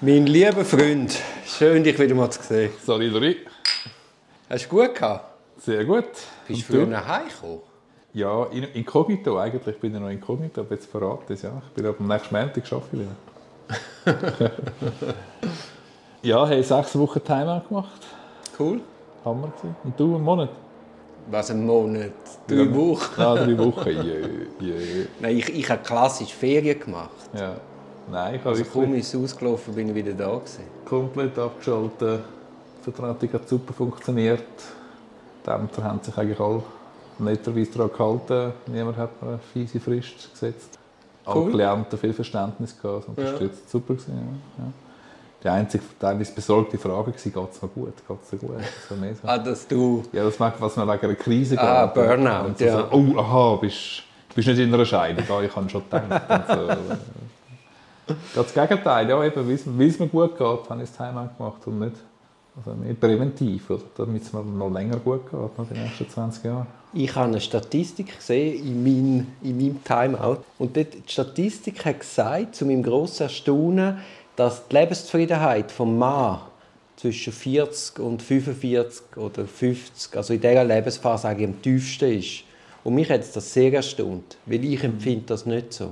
Mein lieber Freund, schön dich wieder mal zu sehen. Sorry, Lori. Hast du gut gehabt? Sehr gut. Bist du Und früher nach Hause gekommen? Ja, in, inkognito eigentlich. Ich bin ja noch inkognito, aber jetzt verrate ich es, ja. Ich bin ab dem nächsten Montag arbeiten wieder. ja, hey, sechs Wochen Timeout gemacht. Cool. Hammer gewesen. Und du, einen Monat? Was, ein Monat? Drei Ja. Wochen? Ja, drei Wochen. Jö, jö. Nein, ich, ich habe klassisch Ferien gemacht. Ja. Nein, ich habe Also kaum ist es ausgelaufen, bin ich wieder da gewesen. komplett abgeschaltet. Die Vertretung hat super funktioniert. Die Ämter haben sich eigentlich alle netterweise daran gehalten. Niemand hat mir eine fiese Frist gesetzt. Alle Cool. Klienten viel Verständnis gehabt, unterstützt. Super gewesen, ja. ja. Die einzige teilweise besorgte Frage war, geht es mir gut? Geht es dir gut? Das war mehr so. Ah, dass du... Ja, das merkt, was man wegen einer Krise Ah, geht. Burnout, Und so ja. so, oh, aha, bist, bist nicht in einer Scheidung. Ah, ich habe schon gedacht. Das Gegenteil, ja, eben, weil es- mir gut geht, habe ich das Timeout gemacht und nicht also mehr präventiv, damit es mir noch länger gut geht, noch die nächsten 20 Jahre. Ich habe eine Statistik gesehen in, mein, in meinem Timeout. Und dort, die Statistik hat gesagt, zu meinem grossen Erstaunen, dass die Lebenszufriedenheit vom Mann zwischen 40 und 45 oder 50, also in dieser Lebensphase eigentlich am tiefsten ist. Und mich hat das sehr erstaunt, weil ich empfinde das nicht so.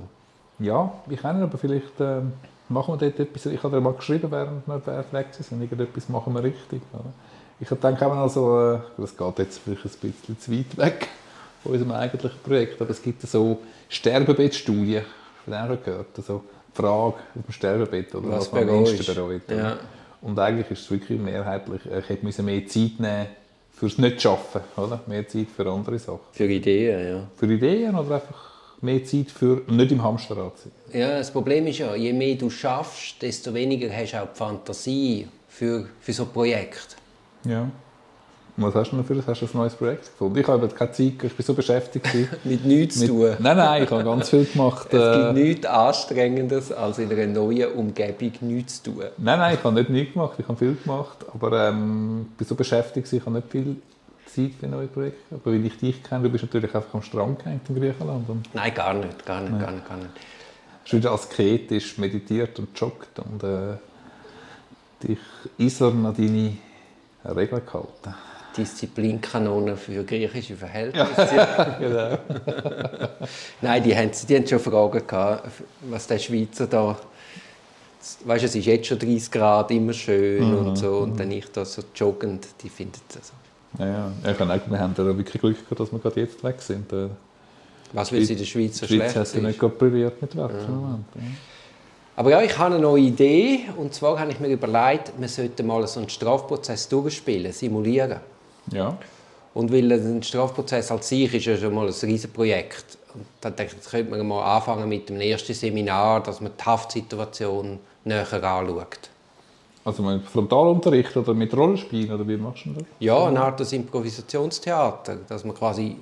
Ja, ich kenne ihn, aber vielleicht ähm, machen wir dort etwas. Ich habe dir mal geschrieben, während wir weg sind, irgendetwas machen wir richtig. Oder? Ich denke auch also, äh, das geht jetzt vielleicht ein bisschen zu weit weg von unserem eigentlichen Projekt, aber es gibt so Sterbebettstudien, von denen habe ich gehört, also die Frage auf dem Sterbebett, oder Was man am meisten bereut. Ja. Und eigentlich ist es wirklich mehrheitlich, äh, ich hätte mehr Zeit nehmen fürs Nicht-Schaffen, oder? Mehr Zeit für andere Sachen. Für Ideen, ja. Für Ideen oder einfach mehr Zeit für nicht im Hamsterrad sein. Ja, das Problem ist ja, je mehr du schaffst, desto weniger hast du auch die Fantasie für, für so ein Projekt. Ja. Und was hast du dafür? Hast du ein neues Projekt gefunden? Ich habe keine Zeit, ich bin so beschäftigt. Mit nichts zu mit, tun. nein, nein, ich habe ganz viel gemacht. Es Äh, gibt nichts Anstrengendes, als in einer neuen Umgebung nichts zu tun. nein, nein, ich habe nicht nichts gemacht, ich habe viel gemacht, aber ähm, ich bin so beschäftigt, ich habe nicht viel Zeit für neue Projekte. Aber weil ich dich kenne, du bist natürlich einfach am Strand gehängt in Griechenland Nein, gar nicht, gar nicht, gar nicht, gar nicht. hast wieder asketisch meditiert und joggt und äh, dich eisern an deine Regeln gehalten. Disziplinkanone für griechische Verhältnisse. Genau. Nein, die haben, die haben schon Fragen gehabt, was der Schweizer da... Weißt du, es ist jetzt schon 30 Grad, immer schön Mhm, und so. Und dann ich da so joggend, die finden das so. Ja, ja. Ich habe auch, wir haben da wirklich Glück gehabt, dass wir gerade jetzt weg sind. Äh, Was, weil es in der Schweiz so Die Schweiz schlecht hat ja nicht gerade brilliert mit Wetter im Moment. Ja. Aber ja, ich habe eine neue Idee. Und zwar habe ich mir überlegt, wir sollten mal so einen Strafprozess durchspielen, simulieren. Ja. Und weil ein Strafprozess als sich ist ja schon mal ein riesiges Projekt. Und dann denke ich, jetzt könnte man mal anfangen mit dem ersten Seminar, dass man die Haftsituation näher anschaut. Also mit Frontalunterricht oder mit Rollenspielen oder wie machst du das? Ja, eine Art des Improvisationstheater, dass man quasi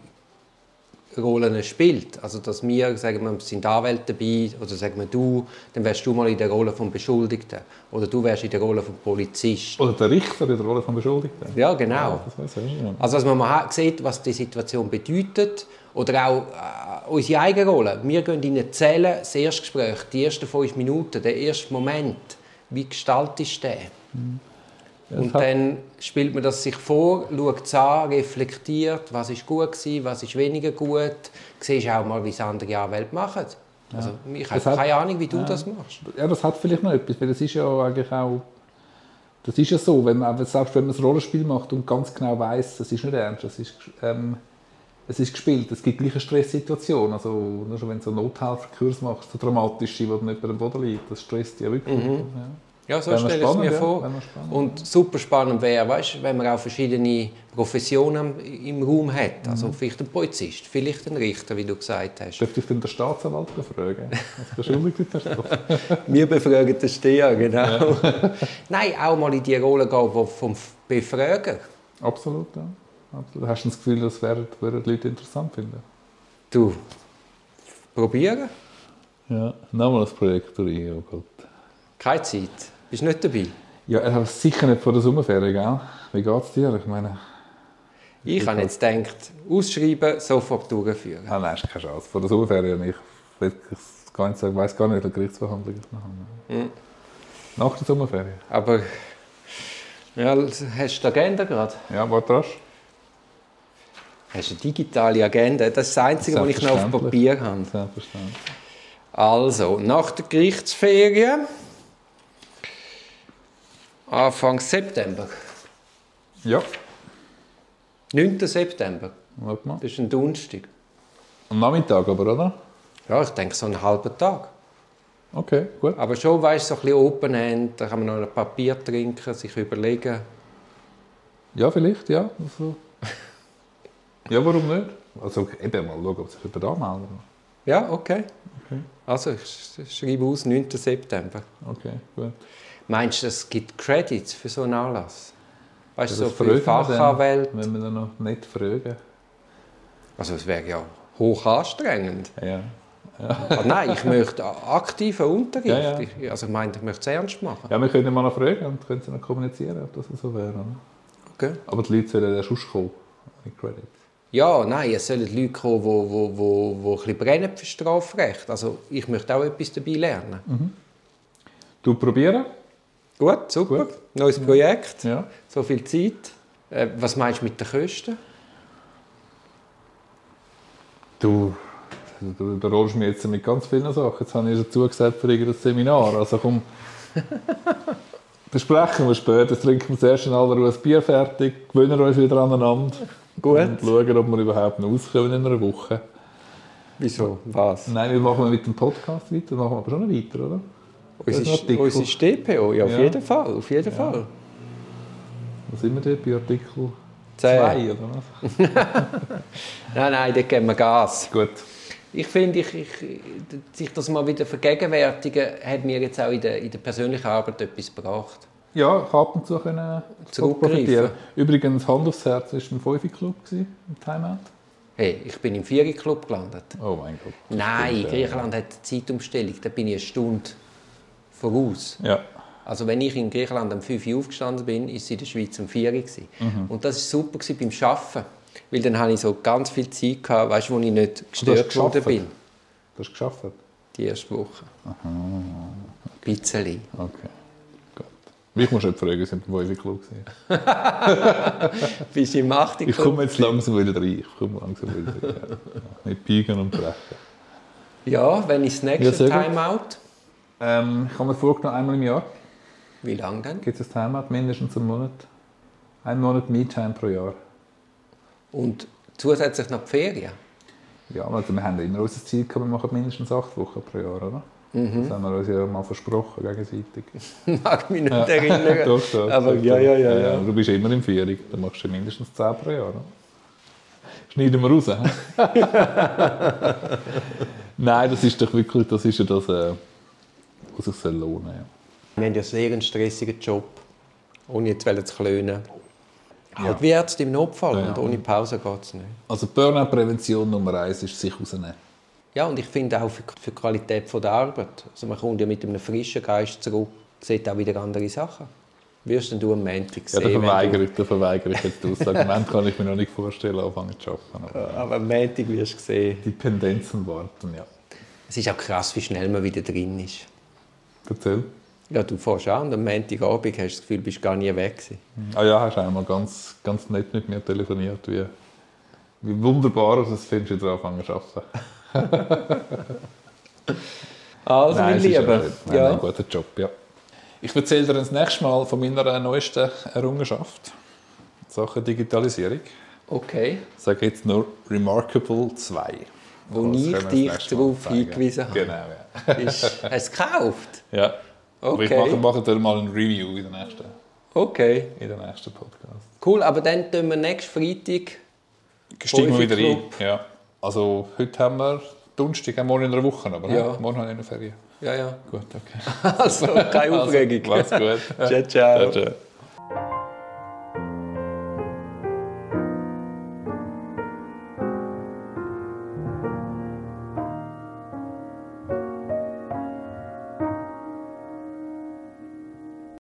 Rollen spielt. Also dass wir, sagen wir, sind Anwälte dabei, oder sagen wir du, dann wärst du mal in der Rolle vom Beschuldigten. Oder du wärst in der Rolle vom Polizist. Oder der Richter in der Rolle des Beschuldigten. Ja, genau. Das weiß ich ja. Also dass man mal sieht, was die Situation bedeutet. Oder auch äh, unsere eigene Rolle. Wir gehen in eine Zelle, das Erstgespräch, die ersten fünf Minuten, der erste Moment. Wie gestaltest du den? Und hat- dann spielt man das sich vor, schaut es an, reflektiert, was ist gut gewesen, was ist weniger gut. Siehst auch mal, wie es andere Anwälte machen. Also, ich habe Das hat- keine Ahnung, wie du das machst. ja, das hat vielleicht noch etwas, weil das ist ja eigentlich auch das ist ja so, wenn man, selbst wenn man ein Rollenspiel macht und ganz genau weiß, das ist nicht ernst, das ist, ähm, es ist gespielt, es gibt gleich eine Stresssituation, also nur schon wenn du so einen Nothelferkurs machst, so dramatische, wo nicht am Boden liegt, das stresst ja wirklich. Ja. Ja, so stelle ich es mir ja. vor. Und super spannend wäre, weißt, wenn man auch verschiedene Professionen im Raum hat. Also Mhm. vielleicht ein Polizist, vielleicht ein Richter, wie du gesagt hast. Dürfte ich dann den Staatsanwalt befragen, Wir befragen den Steher, genau. Nein, auch mal in die Rolle gehen vom Befrager. Absolut, ja. Absolut. Hast du das Gefühl, das werden, würden die Leute interessant finden? Du, probieren? Ja, nochmal das Projekt durch, oh Gott. Keine Zeit. Bist du nicht dabei? Ja, aber sicher nicht vor der Sommerferien, gell? Wie geht es dir? Ich meine, Ich habe jetzt gedacht, ausschreiben, sofort durchführen. ah, nein, ist keine Chance. Vor der Sommerferien, ich, wirklich, gar nicht sagen, weiss gar nicht, welche Gerichtsverhandlung ich noch habe. Nach der Sommerferien. Aber ja, hast du die Agenda gerade? Ja, warte rasch. Hast eine digitale Agenda? Das ist das Einzige, was ich noch auf. Papier habe. Selbstverständlich. Also, nach der Gerichtsferien, Anfang September, Ja, 9. September, warte mal. das ist ein Donnerstag. Am Nachmittag aber, oder? Ja, ich denke so einen halben Tag. Okay, gut. Aber schon, weißt du, so ein bisschen Open End, da kann man noch ein Papier trinken, sich überlegen. Ja, vielleicht, ja. Also. Ja, warum nicht? Also eben mal schauen, ob sich jemand anmeldet. Ja, okay. Okay. Also, ich sch- schreibe aus, 9. September. Okay, gut. Meinst du, es gibt Credits für so einen Anlass? Weißt du, Ja, so für Fachanwälte? Wenn wir dann noch nicht fragen. Also, es wäre ja hoch anstrengend. Ja. Ah, nein, ich möchte aktiven Unterricht. Ja, ja. Also, ich meine, ich möchte es ernst machen. ja, wir können mal noch fragen und können sie noch kommunizieren, ob das so wäre. Oder? Okay. Aber die Leute sollen ja sonst kommen. Mit Credits. Ja, nein, es sollen Leute kommen, die, die, die ein bisschen brennen für Strafrecht. Also, ich möchte auch etwas dabei lernen. Du probieren? Gut, super. Neues Projekt. Ja. So viel Zeit. Äh, was meinst du mit den Kosten? Du, du, du rollst mir jetzt mit ganz vielen Sachen. Jetzt habe ich schon zugesagt für irgendein Seminar. Also komm, besprechen wir später. Jetzt trinken wir zuerst in aller Ruhe ein Bier fertig, gewöhnen uns wieder aneinander Gut. und schauen, ob wir überhaupt noch auskommen in einer Woche. Wieso? Was? Nein, wir machen mit dem Podcast weiter, machen wir aber schon noch weiter, oder? Unsere, unsere StPO, ja, auf Ja. jeden Fall. Auf jeden Fall. Wo sind wir dort? Bei Artikel Zehn. 2, oder was? Nein, nein, dort geben wir Gas. Gut. Ich finde, ich, ich, sich das mal wieder vergegenwärtigen, hat mir jetzt auch in der, in der persönlichen Arbeit etwas gebracht. Ja, ich habe ab und zu können profitieren. Übrigens, Hand aufs Herz war ein 5-Club im Timeout. Hey, ich bin im Viererclub gelandet. Oh mein Gott. Nein, stimmt, ja. Griechenland hat eine Zeitumstellung, da bin ich eine Stunde voraus. Ja. Also wenn ich in Griechenland um 5 Uhr aufgestanden bin, ist es in der Schweiz um 4 Uhr. gewesen. Und das war super beim Arbeiten. Weil dann hatte ich so ganz viel Zeit, gehabt, weißt, wo ich nicht gestört worden bin. Du hast es geschafft? Die erste Woche. Ein bisschen. Okay. Mich musst du nicht fragen, wir sind beim 5-Club. Bist du im 8. Ich komme jetzt langsam wieder rein. Ich komme langsam wieder rein. Ja. Ja. Nicht biegen und brechen. Ja, wenn ich das Ja, nächste gut. Timeout. Ähm, ich habe mir vorgenommen, einmal im Jahr Wie lange denn? gibt es ein Timeout, mindestens einen Monat. Ein Monat Me-Time pro Jahr. Und zusätzlich noch die Ferien. Ja, also wir haben immer unser Ziel gehabt, wir machen mindestens acht Wochen pro Jahr, oder? Das haben wir uns ja mal versprochen, gegenseitig. Mag mich nicht erinnern. Doch, doch, Aber ja, ja, ja, ja. Du bist immer in Führung, dann machst du mindestens zehn pro Jahr. Oder? Schneiden wir raus. Nein, das ist doch wirklich, das ist ja das, äh, was sich soll lohnen ja. Wir haben ja sehr einen stressigen Job. Ohne jetzt zu klönen. Halt wie Ärzte im Notfall. Ja. Und ohne Pause geht es nicht. Also Burnout-Prävention Nummer eins ist sich rausnehmen. Ja, und ich finde auch für, für die Qualität von der Arbeit. Also man kommt ja mit einem frischen Geist zurück, sieht auch wieder andere Sachen. Wirst denn du am Montag Ja, sehen, da wenn verweigere ich, da verweigere ich jetzt das Argument, kann ich mir noch nicht vorstellen, anfangen zu arbeiten. Aber du... Aber am Montag wirst du sehen. die Pendenzen warten, ja. Es ist auch krass, wie schnell man wieder drin ist. Erzähl. Ja, du fährst an und am Montagabend hast du das Gefühl, du bist gar nie weg gewesen. Ah ja, hast einmal ganz, ganz nett mit mir telefoniert, wie, wie wunderbar du es findest, wieder anfangen zu arbeiten. Also, mein es ist Lieber. Nein, ja. Ein guter Job, ja. Ich erzähle dir das nächste Mal von meiner neuesten Errungenschaft. Sachen Digitalisierung. Okay. Ich sage jetzt nur Remarkable 2. Wo Das ich dich darauf hingewiesen habe. Genau, ja. Ist, hast du gekauft? ja. Aber ich Okay. mache, mache dir mal ein Review in der nächsten, Okay. in der nächsten Podcast. Cool, aber dann tun wir nächsten Freitag. Steigen wir wieder ein. Club. Ja. Also heute haben wir Donnerstag, haben wir morgen in einer Woche, aber Ja. morgen habe ich eine Ferien. Ja, ja. Gut, okay. Also, keine Aufregung. Also, mach's gut. ciao, ciao. ciao, ciao.